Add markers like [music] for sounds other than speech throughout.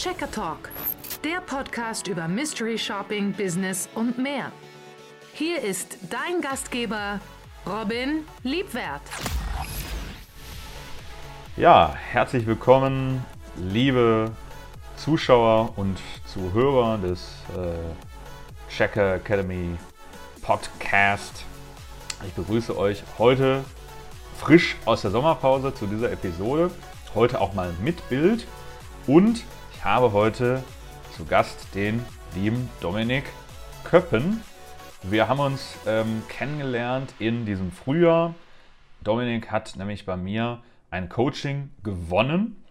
Checker Talk, der Podcast über Mystery Shopping, Business und mehr. Hier ist dein Gastgeber Robin Liebwert. Ja, herzlich willkommen, liebe Zuschauer und Zuhörer des äh, Checker Academy Podcast. Ich begrüße euch heute frisch aus der Sommerpause zu dieser Episode. Heute auch mal mit Bild. Und habe heute zu Gast den lieben Dominik Köppen. Wir haben uns ähm, kennengelernt in diesem Frühjahr. Dominik hat nämlich bei mir ein Coaching gewonnen.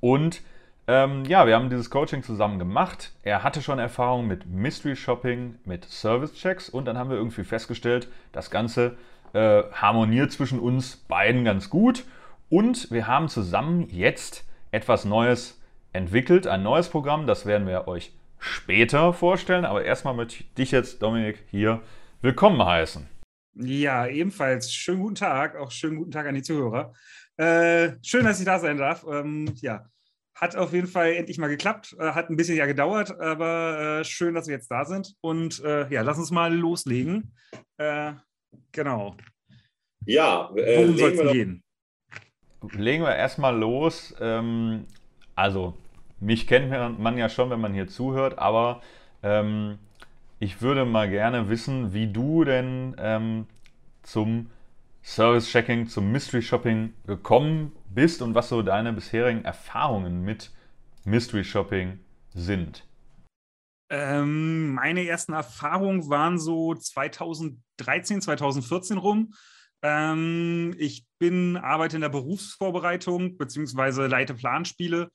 Und ähm, ja, wir haben dieses Coaching zusammen gemacht. Er hatte schon Erfahrung mit Mystery Shopping, mit Service Checks und dann haben wir irgendwie festgestellt, das Ganze äh, harmoniert zwischen uns beiden ganz gut. Und wir haben zusammen jetzt etwas Neues entwickelt, ein neues Programm. Das werden wir euch später vorstellen. Aber erstmal möchte ich dich jetzt, Dominik, hier willkommen heißen. Ja, ebenfalls schönen guten Tag, auch schönen guten Tag an die Zuhörer. Äh, schön, dass ich da sein darf. Ähm, ja, hat auf jeden Fall endlich mal geklappt. Äh, hat ein bisschen ja gedauert, aber äh, schön, dass wir jetzt da sind. Und äh, ja, lass uns mal loslegen. Äh, Genau. Ja, äh, worum soll es gehen? Legen wir erstmal los. Ähm, also, mich kennt man ja schon, wenn man hier zuhört, aber ähm, ich würde mal gerne wissen, wie du denn ähm, zum Service Checking, zum Mystery Shopping gekommen bist und was so deine bisherigen Erfahrungen mit Mystery Shopping sind. Ähm, meine ersten Erfahrungen waren so 2013, 2014 rum. Ähm, ich bin, arbeite in der Berufsvorbereitung bzw. leite Planspiele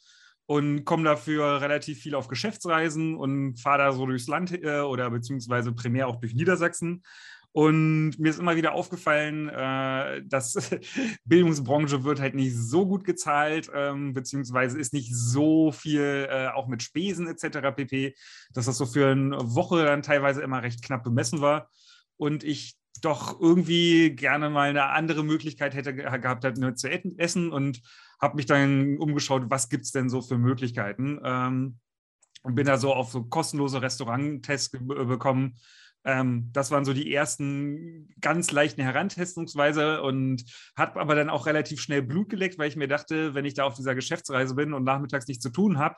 und komme dafür relativ viel auf Geschäftsreisen und fahre da so durchs Land äh, oder beziehungsweise primär auch durch Niedersachsen und mir ist immer wieder aufgefallen, äh, dass [laughs] Bildungsbranche wird halt nicht so gut gezahlt, ähm, beziehungsweise ist nicht so viel äh, auch mit Spesen etc. pp, dass das so für eine Woche dann teilweise immer recht knapp bemessen war. Und ich doch irgendwie gerne mal eine andere Möglichkeit hätte gehabt, halt nur zu essen und habe mich dann umgeschaut, was gibt es denn so für Möglichkeiten. Ähm, und bin da so auf so kostenlose Restauranttests bekommen, ähm, das waren so die ersten ganz leichten Herantestungsweise und hat aber dann auch relativ schnell Blut geleckt, weil ich mir dachte, wenn ich da auf dieser Geschäftsreise bin und nachmittags nichts zu tun habe,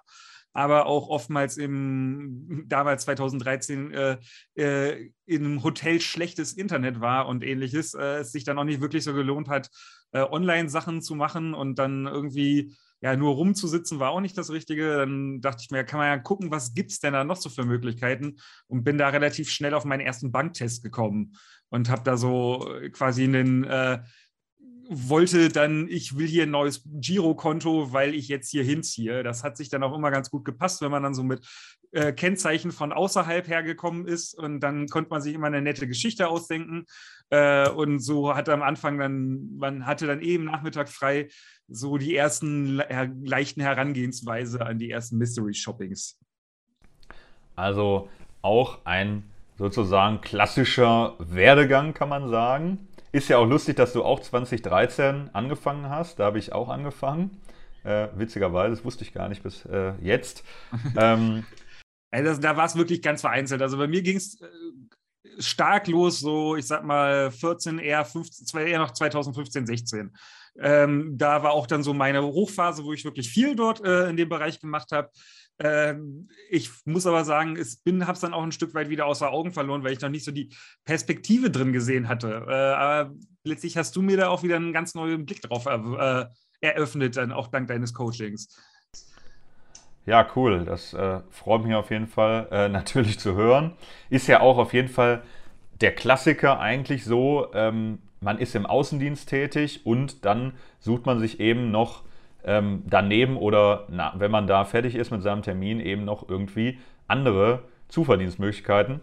aber auch oftmals im damals 2013 äh, äh, im Hotel schlechtes Internet war und ähnliches, äh, es sich dann auch nicht wirklich so gelohnt hat, äh, Online-Sachen zu machen und dann irgendwie ja, nur rumzusitzen war auch nicht das Richtige. Dann dachte ich mir, kann man ja gucken, was gibt es denn da noch so für Möglichkeiten? Und bin da relativ schnell auf meinen ersten Banktest gekommen und habe da so quasi einen, äh, wollte dann, ich will hier ein neues Girokonto, weil ich jetzt hier hinziehe. Das hat sich dann auch immer ganz gut gepasst, wenn man dann so mit äh, Kennzeichen von außerhalb hergekommen ist und dann konnte man sich immer eine nette Geschichte ausdenken. Äh, und so hat am Anfang dann, man hatte dann eben Nachmittag frei, so die ersten leichten Herangehensweise an die ersten Mystery Shoppings. Also auch ein sozusagen klassischer Werdegang, kann man sagen. Ist ja auch lustig, dass du auch 2013 angefangen hast. Da habe ich auch angefangen. Äh, witzigerweise, das wusste ich gar nicht bis äh, jetzt. [laughs] ähm, also da war es wirklich ganz vereinzelt. Also bei mir ging es äh, stark los, so ich sag mal 14, eher, 15, eher noch 2015, 16. Ähm, da war auch dann so meine Hochphase, wo ich wirklich viel dort äh, in dem Bereich gemacht habe. Ähm, ich muss aber sagen, ich habe es dann auch ein Stück weit wieder außer Augen verloren, weil ich noch nicht so die Perspektive drin gesehen hatte. Äh, aber letztlich hast du mir da auch wieder einen ganz neuen Blick drauf äh, eröffnet, dann auch dank deines Coachings. Ja, cool. Das äh, freut mich auf jeden Fall äh, [laughs] natürlich zu hören. Ist ja auch auf jeden Fall der Klassiker eigentlich so, ähm, man ist im Außendienst tätig und dann sucht man sich eben noch ähm, daneben oder na, wenn man da fertig ist mit seinem Termin eben noch irgendwie andere Zuverdienstmöglichkeiten.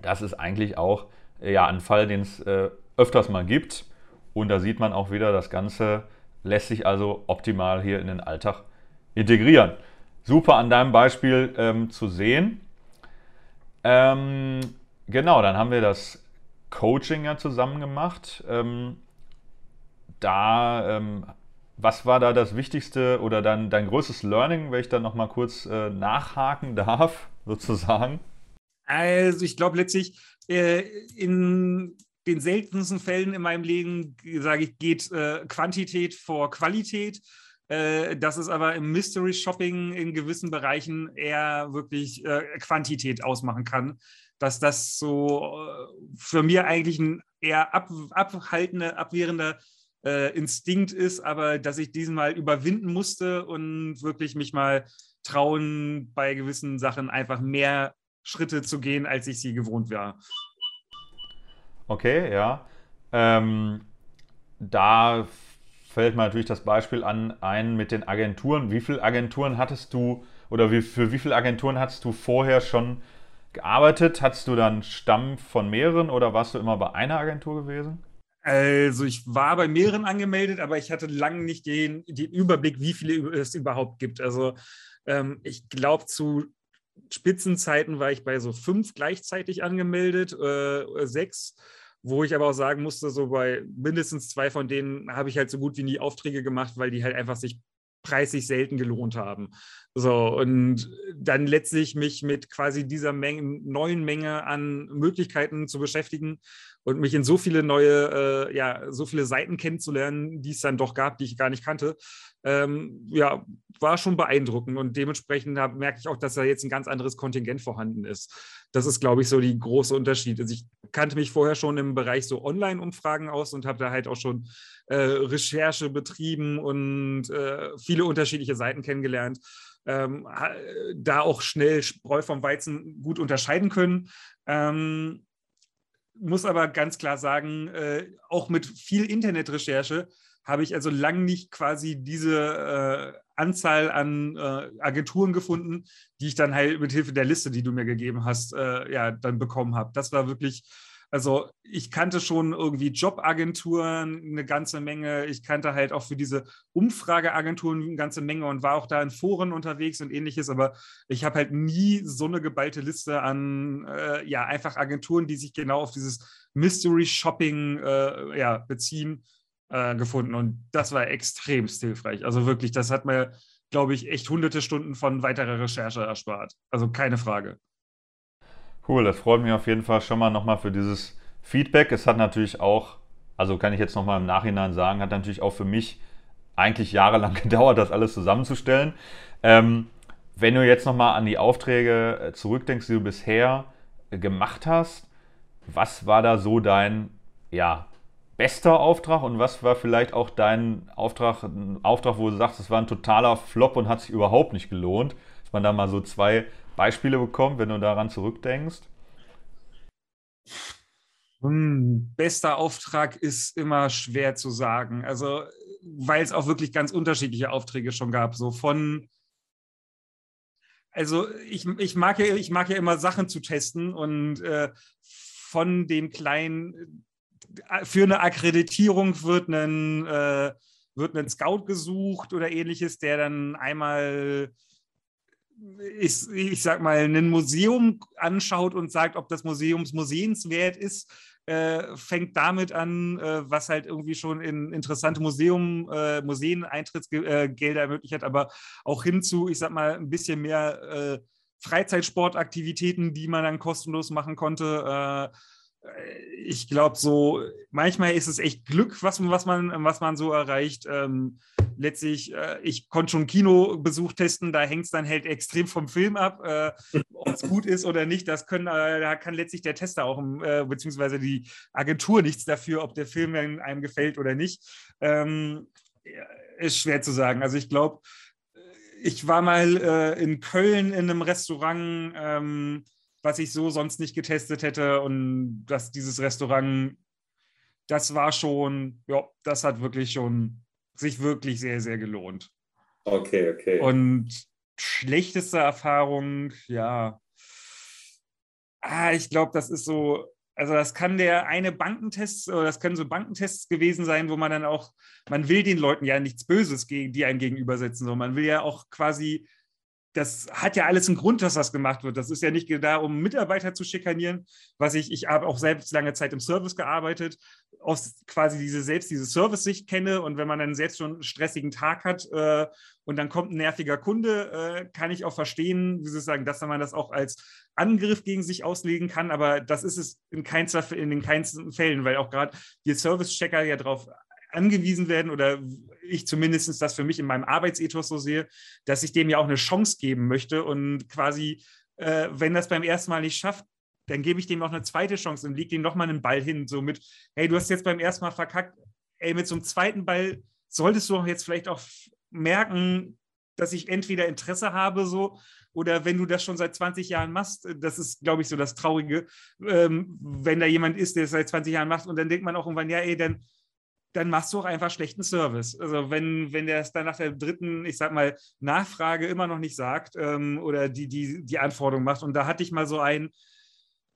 Das ist eigentlich auch ja, ein Fall, den es äh, öfters mal gibt. Und da sieht man auch wieder, das Ganze lässt sich also optimal hier in den Alltag integrieren super an deinem Beispiel ähm, zu sehen. Ähm, genau, dann haben wir das Coaching ja zusammen gemacht. Ähm, da ähm, was war da das Wichtigste oder dann dein größtes Learning, wenn ich dann nochmal kurz äh, nachhaken darf, [laughs] sozusagen? Also ich glaube letztlich äh, in den seltensten Fällen in meinem Leben, sage ich, geht äh, Quantität vor Qualität. Äh, dass es aber im Mystery Shopping in gewissen Bereichen eher wirklich äh, Quantität ausmachen kann. Dass das so äh, für mir eigentlich ein eher ab, abhaltender, abwehrender äh, Instinkt ist, aber dass ich diesen mal überwinden musste und wirklich mich mal trauen, bei gewissen Sachen einfach mehr Schritte zu gehen, als ich sie gewohnt war. Okay, ja. Ähm, da fällt mir natürlich das Beispiel an, ein mit den Agenturen. Wie viele Agenturen hattest du oder wie, für wie viele Agenturen hattest du vorher schon gearbeitet? Hattest du dann Stamm von mehreren oder warst du immer bei einer Agentur gewesen? Also ich war bei mehreren angemeldet, aber ich hatte lange nicht den, den Überblick, wie viele es überhaupt gibt. Also ähm, ich glaube, zu Spitzenzeiten war ich bei so fünf gleichzeitig angemeldet, äh, sechs wo ich aber auch sagen musste, so bei mindestens zwei von denen habe ich halt so gut wie nie Aufträge gemacht, weil die halt einfach sich preislich selten gelohnt haben. So, und dann letztlich mich mit quasi dieser Menge, neuen Menge an Möglichkeiten zu beschäftigen und mich in so viele neue, äh, ja, so viele Seiten kennenzulernen, die es dann doch gab, die ich gar nicht kannte, ähm, ja, war schon beeindruckend. Und dementsprechend hab, merke ich auch, dass da jetzt ein ganz anderes Kontingent vorhanden ist. Das ist, glaube ich, so die große Unterschied. Also ich kannte mich vorher schon im Bereich so Online-Umfragen aus und habe da halt auch schon äh, Recherche betrieben und äh, viele unterschiedliche Seiten kennengelernt. Ähm, da auch schnell Spreu vom Weizen gut unterscheiden können. Ähm, muss aber ganz klar sagen, äh, auch mit viel Internetrecherche habe ich also lang nicht quasi diese äh, Anzahl an äh, Agenturen gefunden, die ich dann halt mit Hilfe der Liste, die du mir gegeben hast, äh, ja, dann bekommen habe. Das war wirklich also ich kannte schon irgendwie Jobagenturen eine ganze Menge. Ich kannte halt auch für diese Umfrageagenturen eine ganze Menge und war auch da in Foren unterwegs und ähnliches. Aber ich habe halt nie so eine geballte Liste an, äh, ja, einfach Agenturen, die sich genau auf dieses Mystery Shopping äh, ja, beziehen, äh, gefunden. Und das war extrem hilfreich. Also wirklich, das hat mir, glaube ich, echt hunderte Stunden von weiterer Recherche erspart. Also keine Frage. Cool, das freut mich auf jeden Fall schon mal nochmal für dieses Feedback. Es hat natürlich auch, also kann ich jetzt nochmal im Nachhinein sagen, hat natürlich auch für mich eigentlich jahrelang [laughs] gedauert, das alles zusammenzustellen. Ähm, wenn du jetzt nochmal an die Aufträge äh, zurückdenkst, die du bisher gemacht hast, was war da so dein ja, bester Auftrag und was war vielleicht auch dein Auftrag, ein Auftrag, wo du sagst, es war ein totaler Flop und hat sich überhaupt nicht gelohnt? Dass man da mal so zwei Beispiele bekommt, wenn du daran zurückdenkst? Hm, bester Auftrag ist immer schwer zu sagen. Also, weil es auch wirklich ganz unterschiedliche Aufträge schon gab. So von, also ich, ich, mag, ja, ich mag ja immer Sachen zu testen und äh, von den kleinen, äh, für eine Akkreditierung wird ein, äh, wird ein Scout gesucht oder ähnliches, der dann einmal ich, ich sag mal, ein Museum anschaut und sagt, ob das Museum museenswert ist, äh, fängt damit an, äh, was halt irgendwie schon in interessante Museum, äh, Museen Eintrittsgelder ermöglicht hat, aber auch hin zu, ich sag mal, ein bisschen mehr äh, Freizeitsportaktivitäten, die man dann kostenlos machen konnte. Äh, ich glaube, so manchmal ist es echt Glück, was, was, man, was man so erreicht. Ähm, letztlich, äh, ich konnte schon Kinobesuch testen, da hängt es dann halt extrem vom Film ab, äh, [laughs] ob es gut ist oder nicht. Das können, äh, da kann letztlich der Tester auch, äh, beziehungsweise die Agentur nichts dafür, ob der Film einem gefällt oder nicht. Ähm, ist schwer zu sagen. Also ich glaube, ich war mal äh, in Köln in einem Restaurant. Ähm, was ich so sonst nicht getestet hätte. Und dass dieses Restaurant, das war schon, ja, das hat wirklich schon sich wirklich sehr, sehr gelohnt. Okay, okay. Und schlechteste Erfahrung, ja. Ah, ich glaube, das ist so, also das kann der eine Bankentest oder das können so Bankentests gewesen sein, wo man dann auch, man will den Leuten ja nichts Böses gegen die einen gegenübersetzen, sondern man will ja auch quasi das hat ja alles einen Grund, dass das gemacht wird. Das ist ja nicht da, um Mitarbeiter zu schikanieren, was ich, ich habe auch selbst lange Zeit im Service gearbeitet, aus quasi diese selbst diese Service-Sicht kenne. Und wenn man dann selbst schon einen stressigen Tag hat äh, und dann kommt ein nerviger Kunde, äh, kann ich auch verstehen, wie Sie sagen, dass man das auch als Angriff gegen sich auslegen kann, aber das ist es in, keinster, in den keinsten Fällen, weil auch gerade die Service-Checker ja darauf angewiesen werden oder ich zumindest das für mich in meinem Arbeitsethos so sehe, dass ich dem ja auch eine Chance geben möchte und quasi, äh, wenn das beim ersten Mal nicht schafft, dann gebe ich dem auch eine zweite Chance und lege ihm nochmal einen Ball hin, so mit, hey, du hast jetzt beim ersten Mal verkackt, ey, mit so einem zweiten Ball solltest du auch jetzt vielleicht auch merken, dass ich entweder Interesse habe, so, oder wenn du das schon seit 20 Jahren machst, das ist, glaube ich, so das Traurige, ähm, wenn da jemand ist, der es seit 20 Jahren macht und dann denkt man auch irgendwann, ja, ey, dann dann machst du auch einfach schlechten Service. Also wenn, wenn der es dann nach der dritten, ich sag mal, Nachfrage immer noch nicht sagt ähm, oder die, die, die Anforderung macht. Und da hatte ich mal so einen,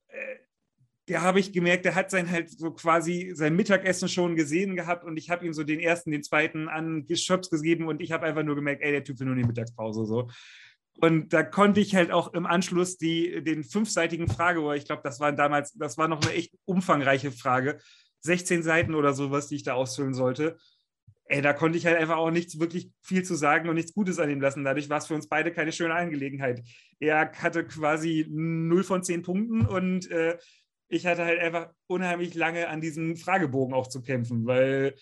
äh, der habe ich gemerkt, der hat sein halt so quasi sein Mittagessen schon gesehen gehabt und ich habe ihm so den ersten, den zweiten an Geschöpf gegeben und ich habe einfach nur gemerkt, ey, der Typ will nur die Mittagspause so. Und da konnte ich halt auch im Anschluss die, den fünfseitigen Frage, ich glaube, das war damals, das war noch eine echt umfangreiche Frage, 16 Seiten oder sowas, die ich da ausfüllen sollte. Ey, da konnte ich halt einfach auch nichts wirklich viel zu sagen und nichts Gutes an ihm lassen. Dadurch war es für uns beide keine schöne Angelegenheit. Er hatte quasi 0 von 10 Punkten und äh, ich hatte halt einfach unheimlich lange an diesem Fragebogen auch zu kämpfen, weil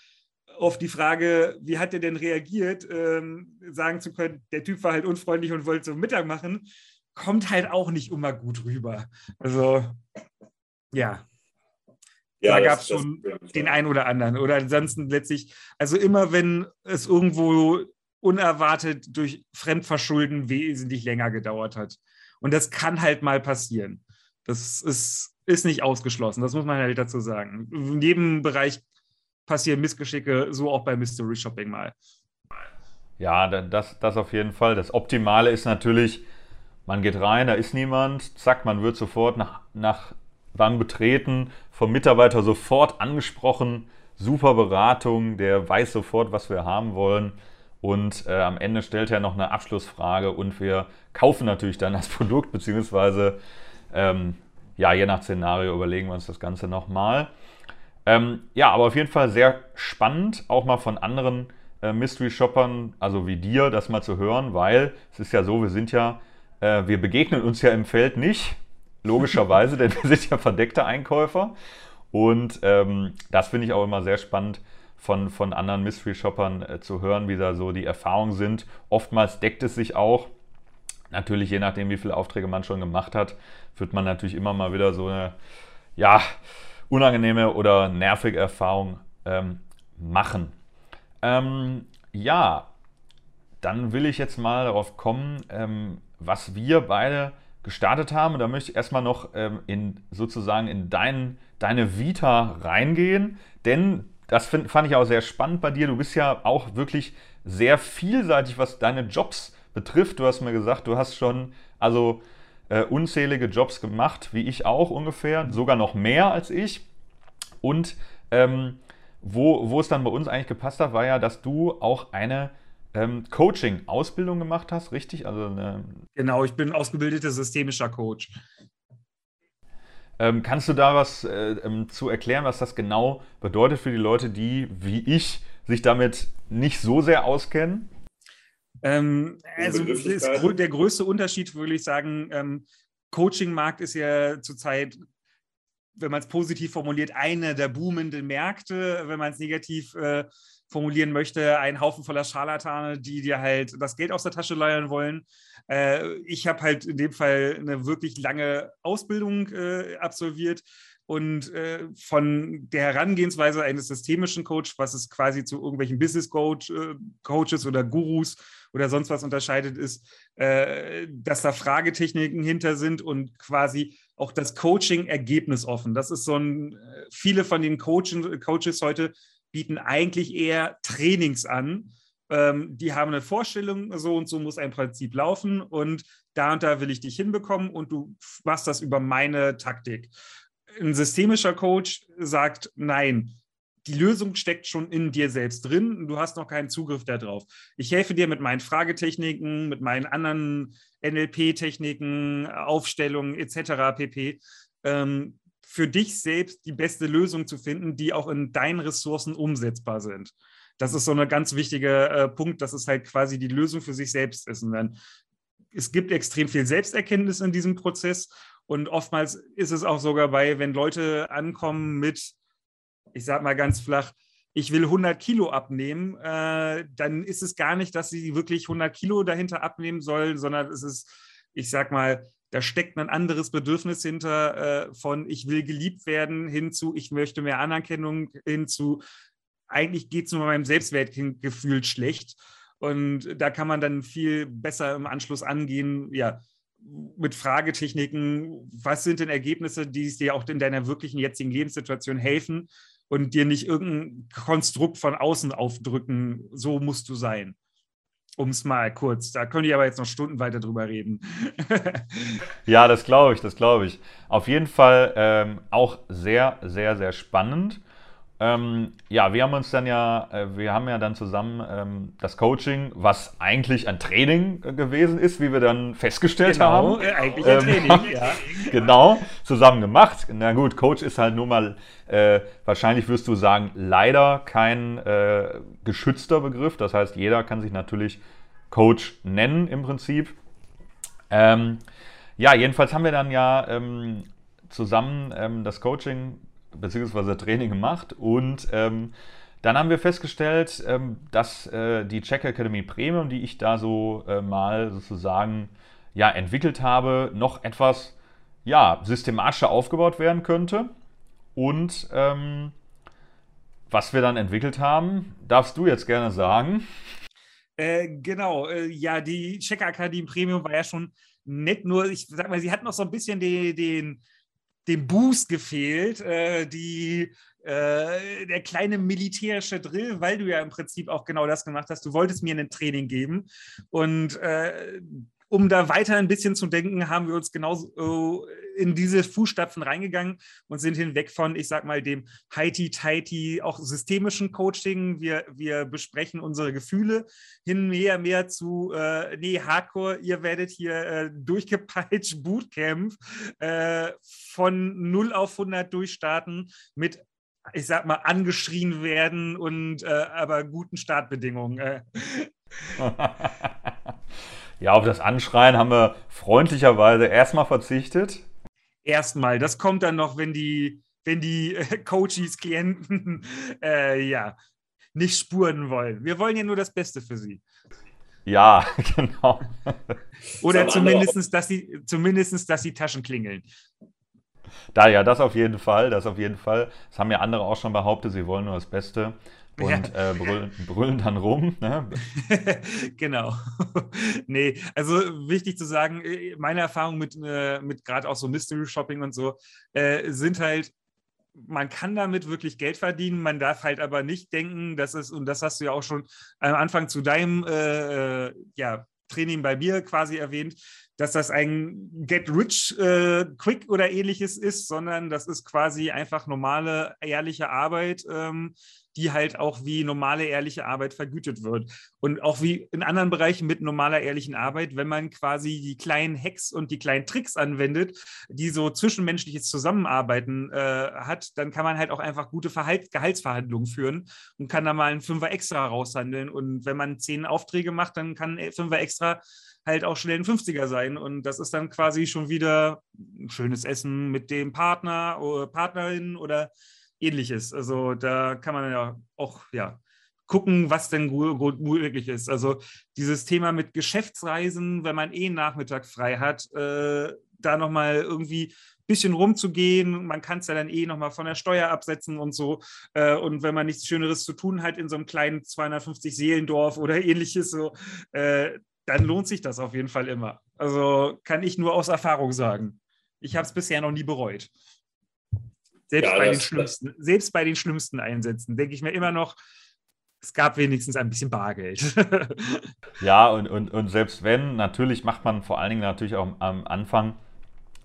auf die Frage, wie hat er denn reagiert, ähm, sagen zu können, der Typ war halt unfreundlich und wollte so Mittag machen, kommt halt auch nicht immer gut rüber. Also, ja. Ja, da gab es schon das, den einen oder anderen. Oder ansonsten letztlich, also immer wenn es irgendwo unerwartet durch Fremdverschulden wesentlich länger gedauert hat. Und das kann halt mal passieren. Das ist, ist nicht ausgeschlossen, das muss man halt dazu sagen. In jedem Bereich passieren Missgeschicke, so auch bei Mystery Shopping mal. Ja, das, das auf jeden Fall. Das Optimale ist natürlich, man geht rein, da ist niemand, zack, man wird sofort nach, nach beim Betreten vom Mitarbeiter sofort angesprochen. Super Beratung, der weiß sofort, was wir haben wollen. Und äh, am Ende stellt er noch eine Abschlussfrage und wir kaufen natürlich dann das [laughs] Produkt, beziehungsweise ähm, ja, je nach Szenario überlegen wir uns das Ganze nochmal. Ähm, ja, aber auf jeden Fall sehr spannend, auch mal von anderen äh, Mystery-Shoppern, also wie dir, das mal zu hören, weil es ist ja so, wir sind ja, äh, wir begegnen uns ja im Feld nicht, logischerweise, denn wir sind ja verdeckte Einkäufer. Und ähm, das finde ich auch immer sehr spannend von, von anderen Mystery-Shoppern äh, zu hören, wie da so die Erfahrungen sind. Oftmals deckt es sich auch. Natürlich, je nachdem, wie viele Aufträge man schon gemacht hat, wird man natürlich immer mal wieder so eine, ja, unangenehme oder nervige Erfahrung ähm, machen. Ähm, ja, dann will ich jetzt mal darauf kommen, ähm, was wir beide gestartet haben. Und da möchte ich erstmal noch ähm, in sozusagen in dein, deine Vita reingehen, denn das find, fand ich auch sehr spannend bei dir. Du bist ja auch wirklich sehr vielseitig, was deine Jobs betrifft. Du hast mir gesagt, du hast schon also äh, unzählige Jobs gemacht, wie ich auch ungefähr, sogar noch mehr als ich. Und ähm, wo, wo es dann bei uns eigentlich gepasst hat, war ja, dass du auch eine ähm, Coaching-Ausbildung gemacht hast, richtig? Also eine genau, ich bin ausgebildeter systemischer Coach. Ähm, kannst du da was äh, ähm, zu erklären, was das genau bedeutet für die Leute, die wie ich sich damit nicht so sehr auskennen? Ähm, also ist der größte Unterschied, würde ich sagen, ähm, Coaching-Markt ist ja zurzeit wenn man es positiv formuliert, eine der boomenden Märkte, wenn man es negativ äh, formulieren möchte, ein Haufen voller Scharlatane, die dir halt das Geld aus der Tasche leiern wollen. Äh, ich habe halt in dem Fall eine wirklich lange Ausbildung äh, absolviert und äh, von der Herangehensweise eines systemischen Coach, was es quasi zu irgendwelchen Business Coach, äh, Coaches oder Gurus oder sonst was unterscheidet, ist, äh, dass da Fragetechniken hinter sind und quasi auch das Coaching ergebnisoffen. Das ist so ein, äh, viele von den Coachen, Coaches heute bieten eigentlich eher Trainings an. Ähm, die haben eine Vorstellung, so und so muss ein Prinzip laufen und da und da will ich dich hinbekommen und du machst das über meine Taktik. Ein systemischer Coach sagt, nein, die Lösung steckt schon in dir selbst drin und du hast noch keinen Zugriff darauf. Ich helfe dir mit meinen Fragetechniken, mit meinen anderen NLP-Techniken, Aufstellungen etc. pp. Ähm, für dich selbst die beste Lösung zu finden, die auch in deinen Ressourcen umsetzbar sind. Das ist so ein ganz wichtiger äh, Punkt, dass es halt quasi die Lösung für sich selbst ist. Und dann, es gibt extrem viel Selbsterkenntnis in diesem Prozess und oftmals ist es auch sogar bei, wenn Leute ankommen mit, ich sag mal ganz flach, ich will 100 Kilo abnehmen, äh, dann ist es gar nicht, dass sie wirklich 100 Kilo dahinter abnehmen sollen, sondern es ist, ich sag mal, da steckt ein anderes Bedürfnis hinter äh, von ich will geliebt werden hinzu, ich möchte mehr Anerkennung hinzu, eigentlich geht es nur meinem Selbstwertgefühl schlecht. Und da kann man dann viel besser im Anschluss angehen, ja, mit Fragetechniken, was sind denn Ergebnisse, die dir auch in deiner wirklichen jetzigen Lebenssituation helfen und dir nicht irgendein Konstrukt von außen aufdrücken, so musst du sein. Um es mal kurz, da könnte ich aber jetzt noch Stunden weiter drüber reden. [laughs] ja, das glaube ich, das glaube ich. Auf jeden Fall ähm, auch sehr, sehr, sehr spannend. Ähm, ja, wir haben uns dann ja, äh, wir haben ja dann zusammen ähm, das Coaching, was eigentlich ein Training äh, gewesen ist, wie wir dann festgestellt genau, haben. Äh, eigentlich ein ähm, Training, [laughs] ja. Genau, zusammen gemacht. Na gut, Coach ist halt nur mal, äh, wahrscheinlich wirst du sagen, leider kein geschützter Begriff. Das heißt, jeder kann sich natürlich Coach nennen im Prinzip. Ähm, ja, jedenfalls haben wir dann ja ähm, zusammen ähm, das Coaching bzw. Training gemacht und ähm, dann haben wir festgestellt, ähm, dass äh, die Check Academy Premium, die ich da so äh, mal sozusagen ja, entwickelt habe, noch etwas ja, systematischer aufgebaut werden könnte. Und ähm, was wir dann entwickelt haben, darfst du jetzt gerne sagen. Äh, genau, äh, ja, die Check Academy Premium war ja schon nett, nur ich sag mal, sie hat noch so ein bisschen den, den dem Boost gefehlt, äh, die, äh, der kleine militärische Drill, weil du ja im Prinzip auch genau das gemacht hast. Du wolltest mir ein Training geben und äh, um da weiter ein bisschen zu denken, haben wir uns genauso äh, in diese Fußstapfen reingegangen und sind hinweg von, ich sag mal, dem heiti-teiti, auch systemischen Coaching. Wir, wir besprechen unsere Gefühle hin mehr, mehr zu, äh, nee, Hardcore, ihr werdet hier äh, durchgepeitscht, Bootcamp, äh, von 0 auf 100 durchstarten mit ich sag mal, angeschrien werden und äh, aber guten Startbedingungen. [laughs] Ja, auf das Anschreien haben wir freundlicherweise erstmal verzichtet. Erstmal, das kommt dann noch, wenn die, wenn die äh, Coaches, Klienten, [laughs] äh, ja, nicht spuren wollen. Wir wollen ja nur das Beste für sie. Ja, [laughs] genau. Oder zumindest, dass sie, zumindest, dass sie Taschen klingeln. Da ja, das auf jeden Fall, das auf jeden Fall. Das haben ja andere auch schon behauptet, sie wollen nur das Beste und ja. äh, brüllen, brüllen, dann rum. Ne? [laughs] genau. [laughs] nee, also wichtig zu sagen, äh, meine Erfahrungen mit, äh, mit gerade auch so Mystery Shopping und so äh, sind halt, man kann damit wirklich Geld verdienen, man darf halt aber nicht denken, dass es, und das hast du ja auch schon am Anfang zu deinem äh, ja, Training bei mir quasi erwähnt, dass das ein Get Rich äh, Quick oder ähnliches ist, sondern das ist quasi einfach normale, ehrliche Arbeit, ähm, die halt auch wie normale, ehrliche Arbeit vergütet wird. Und auch wie in anderen Bereichen mit normaler, ehrlichen Arbeit, wenn man quasi die kleinen Hacks und die kleinen Tricks anwendet, die so zwischenmenschliches Zusammenarbeiten äh, hat, dann kann man halt auch einfach gute Verhalt Gehaltsverhandlungen führen und kann da mal einen Fünfer extra raushandeln. Und wenn man zehn Aufträge macht, dann kann ein Fünfer extra halt auch schnell ein 50er sein. Und das ist dann quasi schon wieder ein schönes Essen mit dem Partner oder Partnerin oder ähnliches. Also da kann man ja auch ja, gucken, was denn gut möglich ist. Also dieses Thema mit Geschäftsreisen, wenn man eh Nachmittag frei hat, äh, da nochmal irgendwie ein bisschen rumzugehen. Man kann es ja dann eh nochmal von der Steuer absetzen und so. Äh, und wenn man nichts Schöneres zu tun hat in so einem kleinen 250 Seelendorf oder [laughs] ähnliches, so, äh, dann lohnt sich das auf jeden Fall immer. Also kann ich nur aus Erfahrung sagen. Ich habe es bisher noch nie bereut. Selbst, ja, bei das, den schlimmsten, selbst bei den schlimmsten Einsätzen denke ich mir immer noch, es gab wenigstens ein bisschen Bargeld. [laughs] ja, und, und, und selbst wenn, natürlich macht man vor allen Dingen natürlich auch am Anfang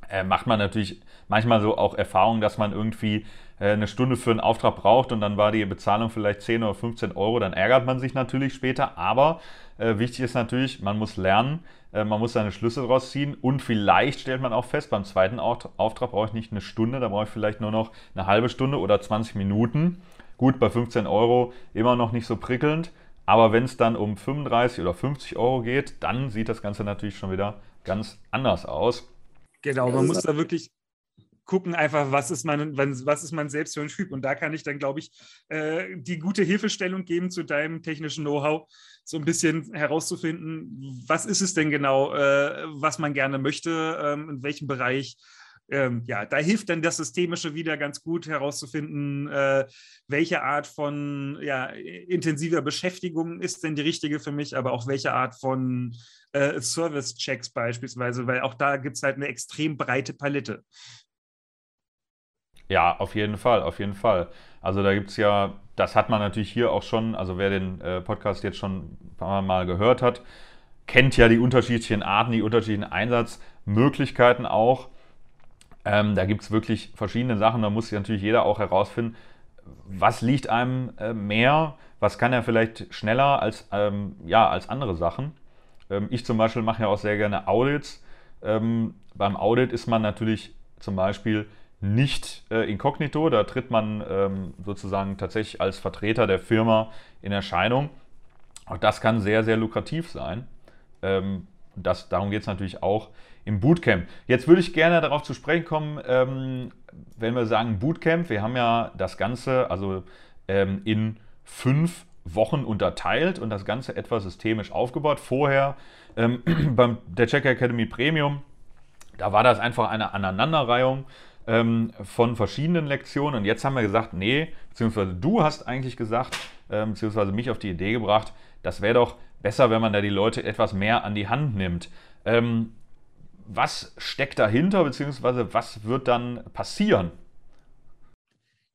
äh, macht man natürlich manchmal so auch Erfahrungen, dass man irgendwie eine Stunde für einen Auftrag braucht und dann war die Bezahlung vielleicht 10 oder 15 Euro, dann ärgert man sich natürlich später. Aber äh, wichtig ist natürlich, man muss lernen, äh, man muss seine Schlüsse daraus ziehen und vielleicht stellt man auch fest, beim zweiten Auftrag brauche ich nicht eine Stunde, da brauche ich vielleicht nur noch eine halbe Stunde oder 20 Minuten. Gut, bei 15 Euro immer noch nicht so prickelnd, aber wenn es dann um 35 oder 50 Euro geht, dann sieht das Ganze natürlich schon wieder ganz anders aus. Genau, man muss da wirklich gucken einfach, was ist mein, was ist mein selbst für ein Typ. Und da kann ich dann, glaube ich, äh, die gute Hilfestellung geben zu deinem technischen Know-how, so ein bisschen herauszufinden, was ist es denn genau, äh, was man gerne möchte, ähm, in welchem Bereich. Ähm, ja, da hilft dann das Systemische wieder ganz gut herauszufinden, äh, welche Art von ja, intensiver Beschäftigung ist denn die richtige für mich, aber auch welche Art von Service-Checks beispielsweise, weil auch da gibt es halt eine extrem breite Palette. Ja, auf jeden Fall, auf jeden Fall. Also da gibt es ja, das hat man natürlich hier auch schon, also wer den äh, Podcast jetzt schon ein paar Mal gehört hat, kennt ja die unterschiedlichen Arten, die unterschiedlichen Einsatzmöglichkeiten auch. Ähm, da gibt es wirklich verschiedene Sachen, da muss sich natürlich jeder auch herausfinden, was liegt einem äh, mehr, was kann er vielleicht schneller als, ähm, ja, als andere Sachen. Ähm, ich zum Beispiel mache ja auch sehr gerne Audits. Ähm, beim Audit ist man natürlich zum Beispiel nicht äh, inkognito, da tritt man ähm, sozusagen tatsächlich als Vertreter der Firma in Erscheinung. Auch das kann sehr, sehr lukrativ sein. Ähm, das, darum geht es natürlich auch im Bootcamp. Jetzt würde ich gerne darauf zu sprechen kommen, ähm, wenn wir sagen Bootcamp, wir haben ja das Ganze also ähm, in fünf Wochen unterteilt und das Ganze etwas systemisch aufgebaut. Vorher ähm, [clears throat] beim der Checker Academy Premium, da war das einfach eine Aneinanderreihung ähm, von verschiedenen Lektionen. Und jetzt haben wir gesagt, nee, beziehungsweise du hast eigentlich gesagt, ähm, beziehungsweise mich auf die Idee gebracht, das wäre doch besser, wenn man da die Leute etwas mehr an die Hand nimmt. Ähm, was steckt dahinter, beziehungsweise was wird dann passieren?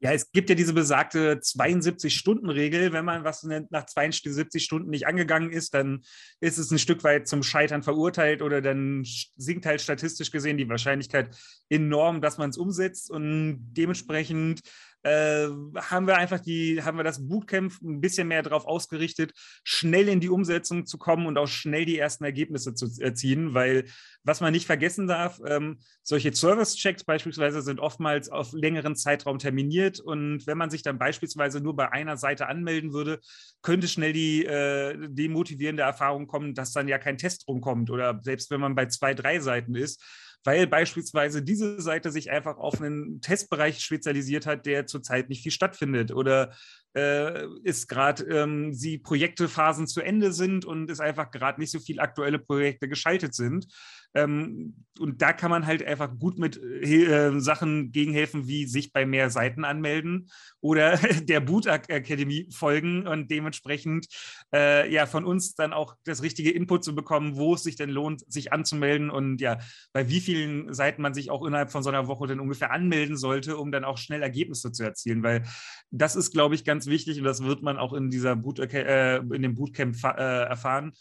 Ja, es gibt ja diese besagte 72-Stunden-Regel. Wenn man was nach 72 Stunden nicht angegangen ist, dann ist es ein Stück weit zum Scheitern verurteilt oder dann sinkt halt statistisch gesehen die Wahrscheinlichkeit enorm, dass man es umsetzt. Und dementsprechend äh, haben wir einfach die, haben wir das Bootcamp ein bisschen mehr darauf ausgerichtet, schnell in die Umsetzung zu kommen und auch schnell die ersten Ergebnisse zu erzielen, weil was man nicht vergessen darf, ähm, solche Service-Checks beispielsweise sind oftmals auf längeren Zeitraum terminiert und wenn man sich dann beispielsweise nur bei einer Seite anmelden würde, könnte schnell die äh, demotivierende Erfahrung kommen, dass dann ja kein Test rumkommt oder selbst wenn man bei zwei, drei Seiten ist, weil beispielsweise diese Seite sich einfach auf einen Testbereich spezialisiert hat, der zurzeit nicht viel stattfindet oder äh, ist gerade ähm, sie Projektephasen zu Ende sind und es einfach gerade nicht so viele aktuelle Projekte geschaltet sind. Ähm, und da kann man halt einfach gut mit äh, Sachen gegenhelfen, wie sich bei mehr Seiten anmelden oder [laughs] der Boot Academy folgen und dementsprechend äh, ja von uns dann auch das richtige Input zu bekommen, wo es sich denn lohnt, sich anzumelden und ja, bei wie vielen Seiten man sich auch innerhalb von so einer Woche dann ungefähr anmelden sollte, um dann auch schnell Ergebnisse zu erzielen. Weil das ist, glaube ich, ganz wichtig und das wird man auch in dieser Boot, äh, in dem Bootcamp äh, erfahren.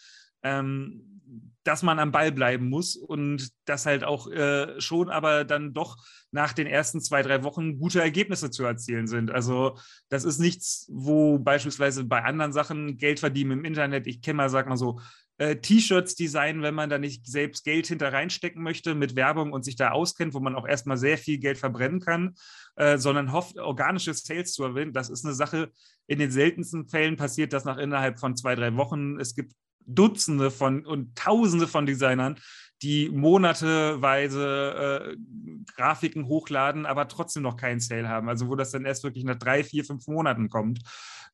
Ähm, dass man am Ball bleiben muss und das halt auch äh, schon aber dann doch nach den ersten zwei, drei Wochen gute Ergebnisse zu erzielen sind. Also das ist nichts, wo beispielsweise bei anderen Sachen Geld verdienen im Internet, ich kenne mal, sag mal so, äh, T-Shirts designen, wenn man da nicht selbst Geld hinter reinstecken möchte mit Werbung und sich da auskennt, wo man auch erstmal sehr viel Geld verbrennen kann, äh, sondern hofft, organische Sales zu erwähnen. Das ist eine Sache, in den seltensten Fällen passiert das nach innerhalb von zwei, drei Wochen. Es gibt Dutzende von und Tausende von Designern, die monateweise äh, Grafiken hochladen, aber trotzdem noch keinen Sale haben. Also wo das dann erst wirklich nach drei, vier, fünf Monaten kommt,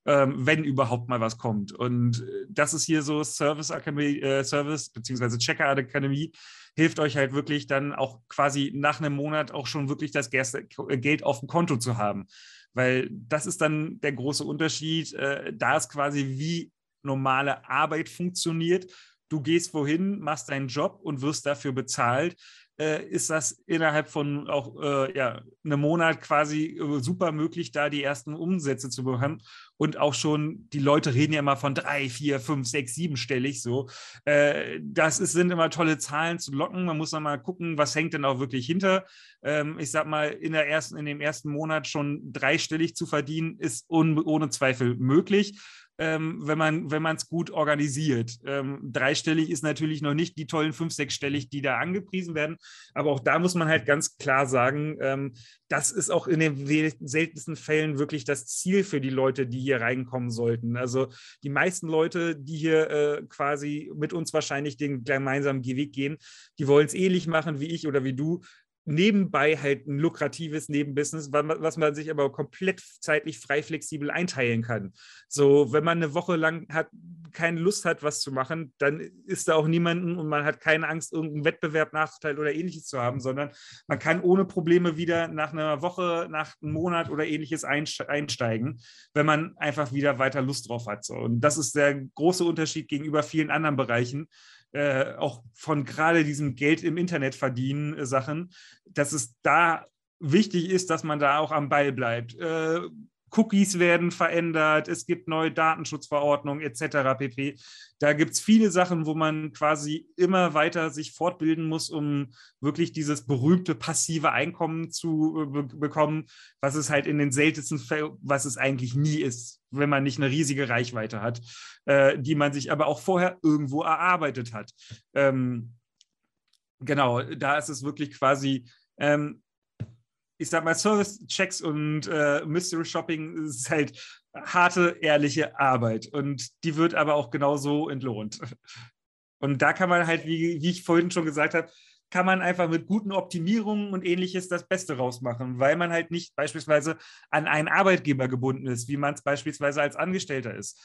ähm, wenn überhaupt mal was kommt. Und äh, das ist hier so Service Academy, äh, Service beziehungsweise Checker Akademie hilft euch halt wirklich dann auch quasi nach einem Monat auch schon wirklich das Geld auf dem Konto zu haben. Weil das ist dann der große Unterschied. Äh, da ist quasi wie normale Arbeit funktioniert, du gehst wohin, machst deinen Job und wirst dafür bezahlt, äh, ist das innerhalb von auch äh, ja, einem Monat quasi äh, super möglich, da die ersten Umsätze zu bekommen. Und auch schon, die Leute reden ja immer von drei, vier, fünf, sechs, siebenstellig so. Äh, das ist, sind immer tolle Zahlen zu locken. Man muss noch mal gucken, was hängt denn auch wirklich hinter. Ähm, ich sag mal, in, der ersten, in dem ersten Monat schon dreistellig zu verdienen, ist ohne Zweifel möglich ähm, wenn man es gut organisiert. Ähm, dreistellig ist natürlich noch nicht die tollen fünf, sechsstellig, die da angepriesen werden. Aber auch da muss man halt ganz klar sagen, ähm, das ist auch in den seltensten Fällen wirklich das Ziel für die Leute, die hier reinkommen sollten. Also die meisten Leute, die hier äh, quasi mit uns wahrscheinlich den gemeinsamen Weg gehen, die wollen es ähnlich machen wie ich oder wie du nebenbei halt ein lukratives Nebenbusiness, was man sich aber komplett zeitlich frei flexibel einteilen kann. So, wenn man eine Woche lang hat, keine Lust hat, was zu machen, dann ist da auch niemanden und man hat keine Angst, irgendeinen Wettbewerb, Nachteil oder ähnliches zu haben, sondern man kann ohne Probleme wieder nach einer Woche, nach einem Monat oder ähnliches einsteigen, wenn man einfach wieder weiter Lust drauf hat. So. Und das ist der große Unterschied gegenüber vielen anderen Bereichen, äh, auch von gerade diesem Geld im Internet verdienen äh, Sachen, dass es da wichtig ist, dass man da auch am Ball bleibt. Äh, Cookies werden verändert, es gibt neue Datenschutzverordnungen etc. pp. Da gibt es viele Sachen, wo man quasi immer weiter sich fortbilden muss, um wirklich dieses berühmte passive Einkommen zu äh, be bekommen, was es halt in den seltensten Fällen, was es eigentlich nie ist, wenn man nicht eine riesige Reichweite hat, äh, die man sich aber auch vorher irgendwo erarbeitet hat. Ähm, genau, da ist es wirklich quasi ähm, ich sag mal, Service-Checks und äh, Mystery Shopping ist halt harte, ehrliche Arbeit. Und die wird aber auch genauso entlohnt. Und da kann man halt, wie, wie ich vorhin schon gesagt habe, kann man einfach mit guten Optimierungen und ähnliches das Beste rausmachen, weil man halt nicht beispielsweise an einen Arbeitgeber gebunden ist, wie man es beispielsweise als Angestellter ist.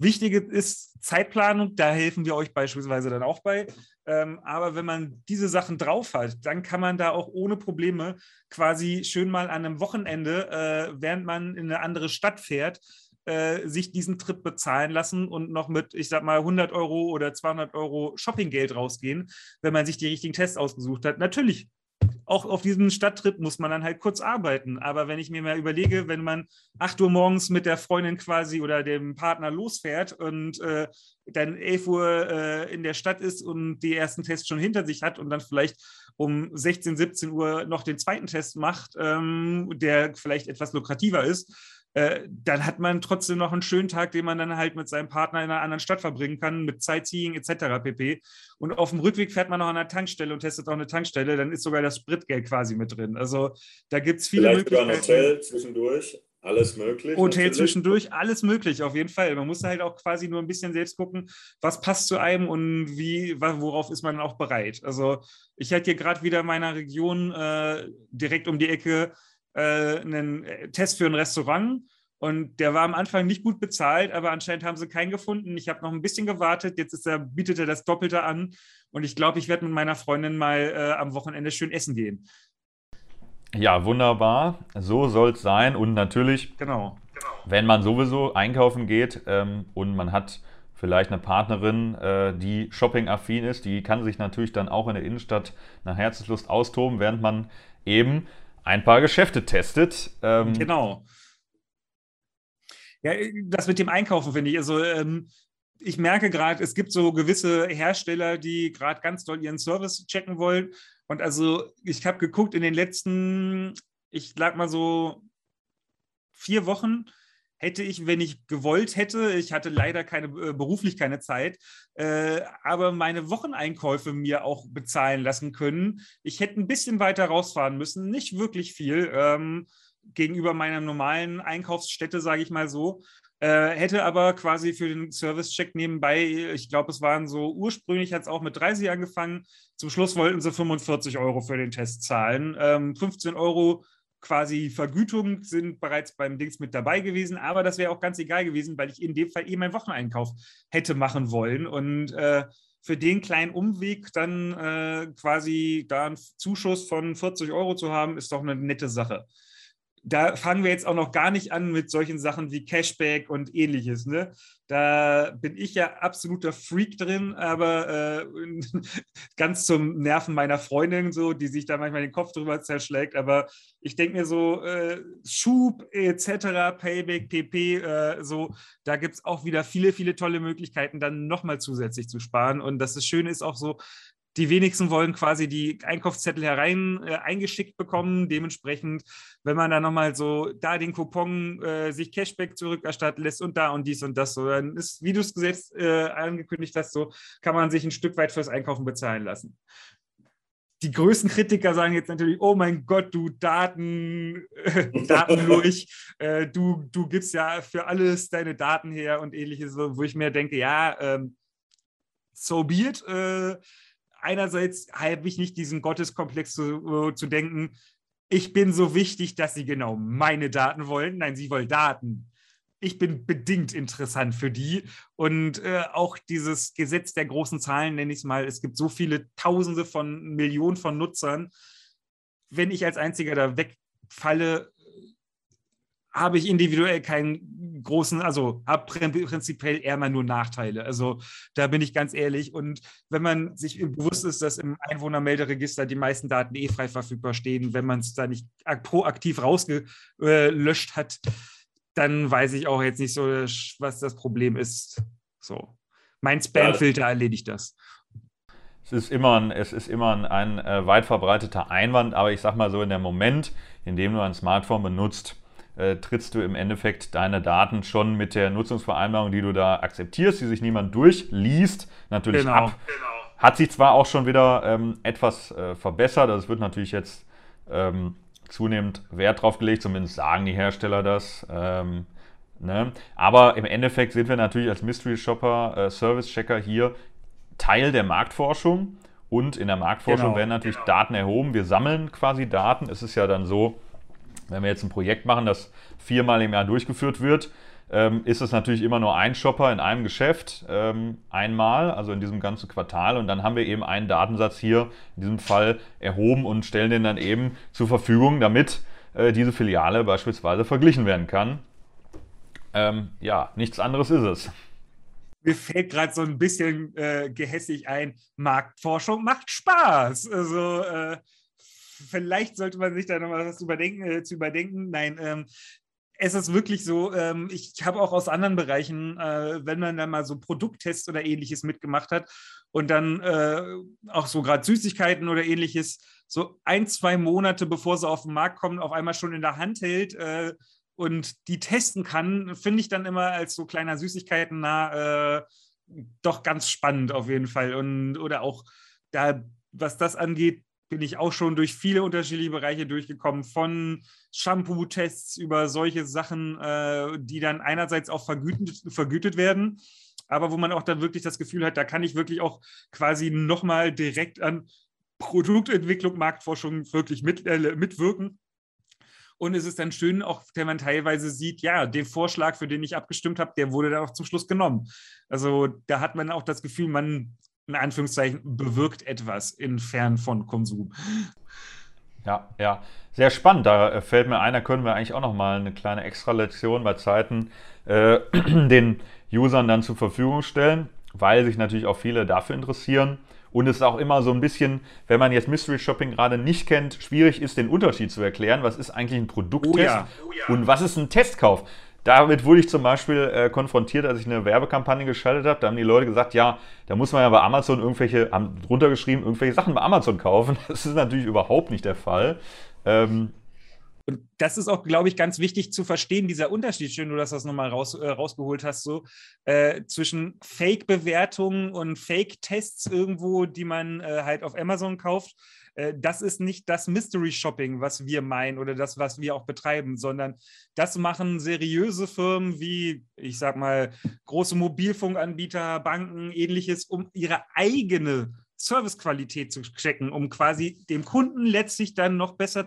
Wichtig ist Zeitplanung, da helfen wir euch beispielsweise dann auch bei. Ähm, aber wenn man diese Sachen drauf hat, dann kann man da auch ohne Probleme quasi schön mal an einem Wochenende, äh, während man in eine andere Stadt fährt, äh, sich diesen Trip bezahlen lassen und noch mit, ich sag mal, 100 Euro oder 200 Euro Shoppinggeld rausgehen, wenn man sich die richtigen Tests ausgesucht hat. Natürlich auch auf diesem Stadttrip muss man dann halt kurz arbeiten. Aber wenn ich mir mal überlege, wenn man 8 Uhr morgens mit der Freundin quasi oder dem Partner losfährt und äh, dann 11 Uhr äh, in der Stadt ist und die ersten Tests schon hinter sich hat und dann vielleicht um 16, 17 Uhr noch den zweiten Test macht, ähm, der vielleicht etwas lukrativer ist, äh, dann hat man trotzdem noch einen schönen Tag, den man dann halt mit seinem Partner in einer anderen Stadt verbringen kann, mit Sightseeing etc. pp. Und auf dem Rückweg fährt man noch an einer Tankstelle und testet auch eine Tankstelle, dann ist sogar das Spritgeld quasi mit drin. Also da gibt es viele Vielleicht Möglichkeiten. Sogar ein Hotel zwischendurch. Alles möglich. Hotel natürlich. zwischendurch, alles möglich, auf jeden Fall. Man muss halt auch quasi nur ein bisschen selbst gucken, was passt zu einem und wie, worauf ist man auch bereit. Also ich hatte hier gerade wieder in meiner Region äh, direkt um die Ecke äh, einen äh, Test für ein Restaurant und der war am Anfang nicht gut bezahlt, aber anscheinend haben sie keinen gefunden. Ich habe noch ein bisschen gewartet. Jetzt er, bietet er das Doppelte an. Und ich glaube, ich werde mit meiner Freundin mal äh, am Wochenende schön essen gehen. Ja, wunderbar. So soll es sein. Und natürlich, genau. wenn man sowieso einkaufen geht ähm, und man hat vielleicht eine Partnerin, äh, die shopping-affin ist, die kann sich natürlich dann auch in der Innenstadt nach Herzenslust austoben, während man eben ein paar Geschäfte testet. Ähm, genau. Ja, das mit dem Einkaufen finde ich. Also ähm, ich merke gerade, es gibt so gewisse Hersteller, die gerade ganz doll ihren Service checken wollen. Und also ich habe geguckt in den letzten, ich lag mal so vier Wochen, hätte ich, wenn ich gewollt hätte, ich hatte leider keine äh, beruflich keine Zeit, äh, aber meine Wocheneinkäufe mir auch bezahlen lassen können. Ich hätte ein bisschen weiter rausfahren müssen, nicht wirklich viel ähm, gegenüber meiner normalen Einkaufsstätte, sage ich mal so. Äh, hätte aber quasi für den Service-Check nebenbei, ich glaube, es waren so, ursprünglich hat es auch mit 30 angefangen. Zum Schluss wollten sie 45 Euro für den Test zahlen. Ähm, 15 Euro quasi Vergütung sind bereits beim Dings mit dabei gewesen, aber das wäre auch ganz egal gewesen, weil ich in dem Fall eben meinen Wocheneinkauf hätte machen wollen und äh, für den kleinen Umweg dann äh, quasi da einen Zuschuss von 40 Euro zu haben, ist doch eine nette Sache. Da fangen wir jetzt auch noch gar nicht an mit solchen Sachen wie Cashback und ähnliches. Ne? Da bin ich ja absoluter Freak drin, aber äh, [laughs] ganz zum Nerven meiner Freundin, so, die sich da manchmal den Kopf drüber zerschlägt. Aber ich denke mir so, äh, Schub etc., Payback, PP, äh, so, da gibt es auch wieder viele, viele tolle Möglichkeiten, dann nochmal zusätzlich zu sparen. Und das, das Schöne ist auch so, die wenigsten wollen quasi die Einkaufszettel herein äh, eingeschickt bekommen. Dementsprechend, wenn man dann nochmal so da den Coupon äh, sich Cashback zurückerstatten lässt und da und dies und das, so dann ist, wie du es gesetzt äh, angekündigt hast, so kann man sich ein Stück weit fürs Einkaufen bezahlen lassen. Die größten Kritiker sagen jetzt natürlich, oh mein Gott, du Daten, [laughs] Daten durch, [laughs] äh, du, du gibst ja für alles deine Daten her und ähnliches, wo ich mir denke, ja, ähm, so be it äh, einerseits habe ich nicht diesen Gotteskomplex zu, äh, zu denken, ich bin so wichtig, dass sie genau meine Daten wollen. Nein, sie wollen Daten. Ich bin bedingt interessant für die. Und äh, auch dieses Gesetz der großen Zahlen, nenne ich es mal, es gibt so viele Tausende von Millionen von Nutzern. Wenn ich als einziger da wegfalle, habe ich individuell keinen großen, also habe prinzipiell eher mal nur Nachteile. Also da bin ich ganz ehrlich. Und wenn man sich bewusst ist, dass im Einwohnermelderegister die meisten Daten eh frei verfügbar stehen, wenn man es da nicht proaktiv rausgelöscht hat, dann weiß ich auch jetzt nicht so, was das Problem ist. So. Mein Spamfilter erledigt das. Es ist immer ein, es ist immer ein, ein äh, weit verbreiteter Einwand, aber ich sag mal so, in dem Moment, in dem du ein Smartphone benutzt, äh, trittst du im Endeffekt deine Daten schon mit der Nutzungsvereinbarung, die du da akzeptierst, die sich niemand durchliest, natürlich genau, ab. Genau. Hat sich zwar auch schon wieder ähm, etwas äh, verbessert, also es wird natürlich jetzt ähm, zunehmend Wert drauf gelegt, zumindest sagen die Hersteller das. Ähm, ne? Aber im Endeffekt sind wir natürlich als Mystery Shopper, äh, Service Checker hier Teil der Marktforschung. Und in der Marktforschung genau, werden natürlich genau. Daten erhoben. Wir sammeln quasi Daten. Es ist ja dann so, wenn wir jetzt ein Projekt machen, das viermal im Jahr durchgeführt wird, ähm, ist es natürlich immer nur ein Shopper in einem Geschäft ähm, einmal, also in diesem ganzen Quartal. Und dann haben wir eben einen Datensatz hier in diesem Fall erhoben und stellen den dann eben zur Verfügung, damit äh, diese Filiale beispielsweise verglichen werden kann. Ähm, ja, nichts anderes ist es. Mir fällt gerade so ein bisschen äh, gehässig ein, Marktforschung macht Spaß. Also äh, vielleicht sollte man sich da nochmal was überdenken, äh, zu überdenken. Nein, ähm, es ist wirklich so, ähm, ich habe auch aus anderen Bereichen, äh, wenn man dann mal so Produkttests oder ähnliches mitgemacht hat und dann äh, auch so gerade Süßigkeiten oder ähnliches, so ein, zwei Monate bevor sie auf den Markt kommen, auf einmal schon in der Hand hält äh, und die testen kann, finde ich dann immer als so kleiner Süßigkeiten nah äh, doch ganz spannend auf jeden Fall. Und oder auch da, was das angeht, bin ich auch schon durch viele unterschiedliche Bereiche durchgekommen, von Shampoo-Tests über solche Sachen, äh, die dann einerseits auch vergütet, vergütet werden, aber wo man auch dann wirklich das Gefühl hat, da kann ich wirklich auch quasi nochmal direkt an Produktentwicklung, Marktforschung wirklich mit, äh, mitwirken. Und es ist dann schön, auch wenn man teilweise sieht, ja, den Vorschlag, für den ich abgestimmt habe, der wurde dann auch zum Schluss genommen. Also da hat man auch das Gefühl, man in Anführungszeichen bewirkt etwas in Fern von Konsum. Ja, ja, sehr spannend. Da äh, fällt mir ein, da können wir eigentlich auch noch mal eine kleine Extra-Lektion bei Zeiten äh, [clears throat] den Usern dann zur Verfügung stellen, weil sich natürlich auch viele dafür interessieren. Und es ist auch immer so ein bisschen, wenn man jetzt Mystery Shopping gerade nicht kennt, schwierig ist, den Unterschied zu erklären. Was ist eigentlich ein Produkttest oh ja. Oh ja. und was ist ein Testkauf? Damit wurde ich zum Beispiel äh, konfrontiert, als ich eine Werbekampagne geschaltet habe. Da haben die Leute gesagt, ja, da muss man ja bei Amazon irgendwelche, haben drunter geschrieben, irgendwelche Sachen bei Amazon kaufen. [laughs] Das ist natürlich überhaupt nicht der Fall. Ähm, und das ist auch, glaube ich, ganz wichtig zu verstehen, dieser Unterschied, schön, du dass das nochmal raus, äh, rausgeholt hast, so äh, zwischen Fake-Bewertungen und Fake-Tests irgendwo, die man äh, halt auf Amazon kauft das ist nicht das Mystery Shopping, was wir meinen oder das, was wir auch betreiben, sondern das machen seriöse Firmen wie, ich sag mal, große Mobilfunkanbieter, Banken, ähnliches, um ihre eigene Servicequalität zu checken, um quasi dem Kunden letztlich dann noch besser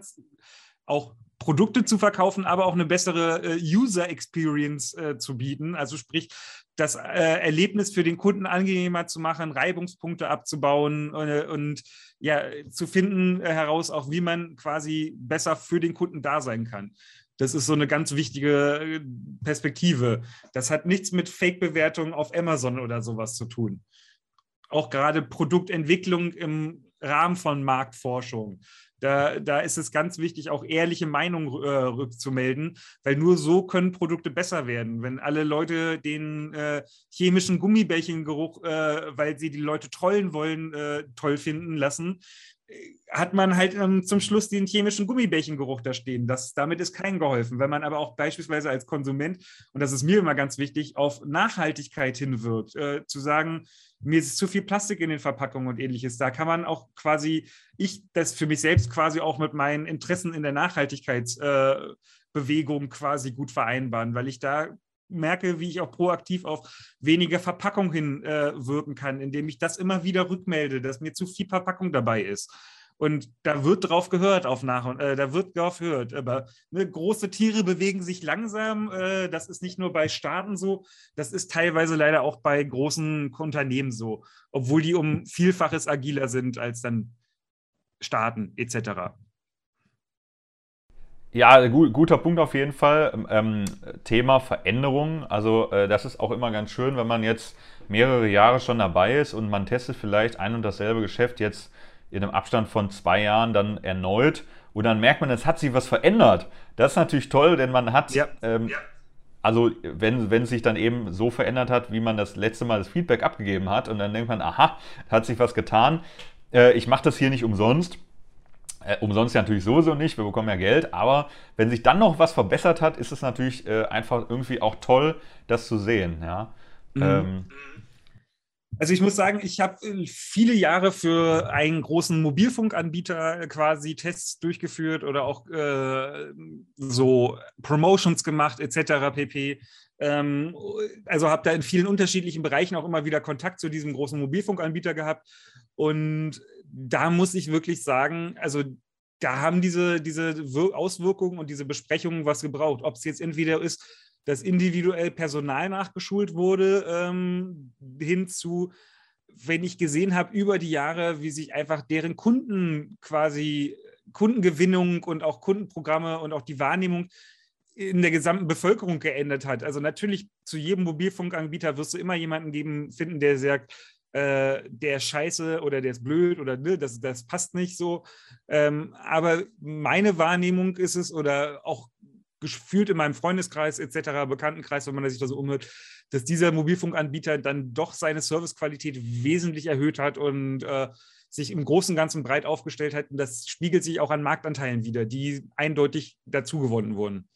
auch Produkte zu verkaufen, aber auch eine bessere äh, User Experience äh, zu bieten. Also sprich, das äh, Erlebnis für den Kunden angenehmer zu machen, Reibungspunkte abzubauen äh, und ja, zu finden äh, heraus auch, wie man quasi besser für den Kunden da sein kann. Das ist so eine ganz wichtige äh, Perspektive. Das hat nichts mit Fake-Bewertungen auf Amazon oder sowas zu tun. Auch gerade Produktentwicklung im Rahmen von Marktforschung. Da, da ist es ganz wichtig, auch ehrliche Meinungen äh, rückzumelden, weil nur so können Produkte besser werden. Wenn alle Leute den äh, chemischen Gummibärchengeruch, äh, weil sie die Leute trollen wollen, äh, toll finden lassen, hat man halt ähm, zum Schluss den chemischen Gummibärchengeruch da stehen. Das, damit ist kein geholfen. Wenn man aber auch beispielsweise als Konsument, und das ist mir immer ganz wichtig, auf Nachhaltigkeit hinwirkt, äh, zu sagen, mir ist zu viel Plastik in den Verpackungen und ähnliches. Da kann man auch quasi, ich das für mich selbst quasi auch mit meinen Interessen in der Nachhaltigkeitsbewegung äh, quasi gut vereinbaren, weil ich da merke, wie ich auch proaktiv auf weniger Verpackung hinwirken äh, kann, indem ich das immer wieder rückmelde, dass mir zu viel Verpackung dabei ist. Und da wird drauf gehört auf nach und äh, da wird drauf gehört. Aber ne, große Tiere bewegen sich langsam. Äh, das ist nicht nur bei Staaten so, das ist teilweise leider auch bei großen Unternehmen so, obwohl die um Vielfaches agiler sind als dann Staaten etc. Ja, gut, guter Punkt auf jeden Fall. Ähm, ähm, Thema Veränderung. Also äh, das ist auch immer ganz schön, wenn man jetzt mehrere Jahre schon dabei ist und man testet vielleicht ein und dasselbe Geschäft jetzt in einem Abstand von zwei Jahren dann erneut und dann merkt man, es hat sich was verändert. Das ist natürlich toll, denn man hat, ja. Ähm, ja. also wenn, wenn es sich dann eben so verändert hat, wie man das letzte Mal das Feedback abgegeben hat und dann denkt man, aha, hat sich was getan. Äh, ich mache das hier nicht umsonst äh, umsonst ja natürlich sowieso nicht, wir bekommen ja Geld, aber wenn sich dann noch was verbessert hat, ist es natürlich äh, einfach irgendwie auch toll, das zu sehen. Ja? Mhm. Ähm, also ich muss sagen, ich habe äh, viele Jahre für einen großen Mobilfunkanbieter quasi Tests durchgeführt oder auch äh, so Promotions gemacht etc. pp. Ähm, also habe da in vielen unterschiedlichen Bereichen auch immer wieder Kontakt zu diesem großen Mobilfunkanbieter gehabt und da muss ich wirklich sagen, also da haben diese, diese Auswirkungen und diese Besprechungen was gebraucht. Ob es jetzt entweder ist, dass individuell Personal nachgeschult wurde, ähm, hin zu, wenn ich gesehen habe über die Jahre, wie sich einfach deren Kunden quasi, Kundengewinnung und auch Kundenprogramme und auch die Wahrnehmung in der gesamten Bevölkerung geändert hat. Also natürlich zu jedem Mobilfunkanbieter wirst du immer jemanden geben, finden, der sagt, äh, der ist scheiße oder der ist blöd oder ne, das, das passt nicht so. Ähm, aber meine Wahrnehmung ist es oder auch gefühlt in meinem Freundeskreis etc., Bekanntenkreis, wenn man sich da so umhört, dass dieser Mobilfunkanbieter dann doch seine Servicequalität wesentlich erhöht hat und äh, sich im Großen und Ganzen breit aufgestellt hat. Und das spiegelt sich auch an Marktanteilen wieder, die eindeutig dazu gewonnen wurden.